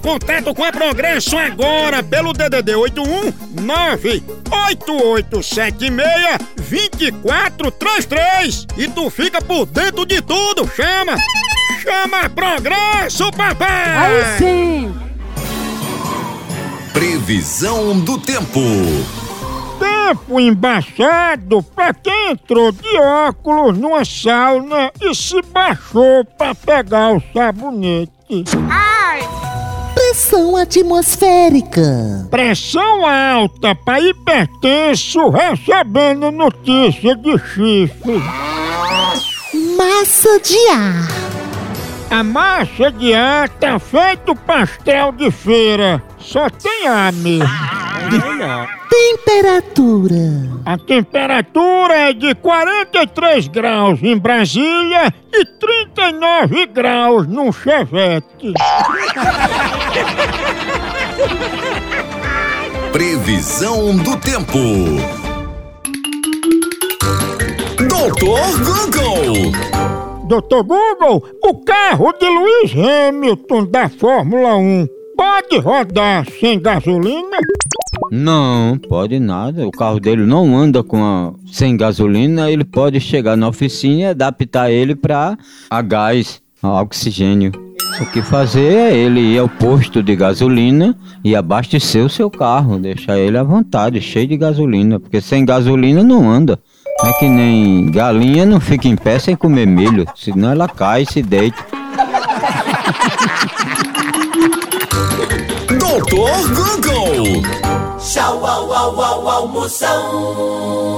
contato com a Progresso agora pelo DDD 81 98876 2433 e tu fica por dentro de tudo, chama! Chama Progresso, papai! Aí sim! Previsão do tempo. Tempo embaçado pra quem entrou de óculos numa sauna e se baixou pra pegar o sabonete. Pressão atmosférica. Pressão alta pra hipertenso recebendo notícia de chifre. Massa de ar. A massa de ar tá feito pastel de feira. Só tem ar mesmo. Temperatura. A temperatura é de 43 graus em Brasília e 39 graus no Chevette. Previsão do tempo. Doutor Google. Doutor Google, o carro de Lewis Hamilton da Fórmula 1 pode rodar sem gasolina? Não, pode nada. O carro dele não anda com a, sem gasolina. Ele pode chegar na oficina e adaptar ele para a gás, a oxigênio. O que fazer é ele ir ao posto de gasolina e abastecer o seu carro, deixar ele à vontade, cheio de gasolina, porque sem gasolina não anda. É que nem galinha não fica em pé sem comer milho, senão ela cai e se deita. Doutor Google. Almoção.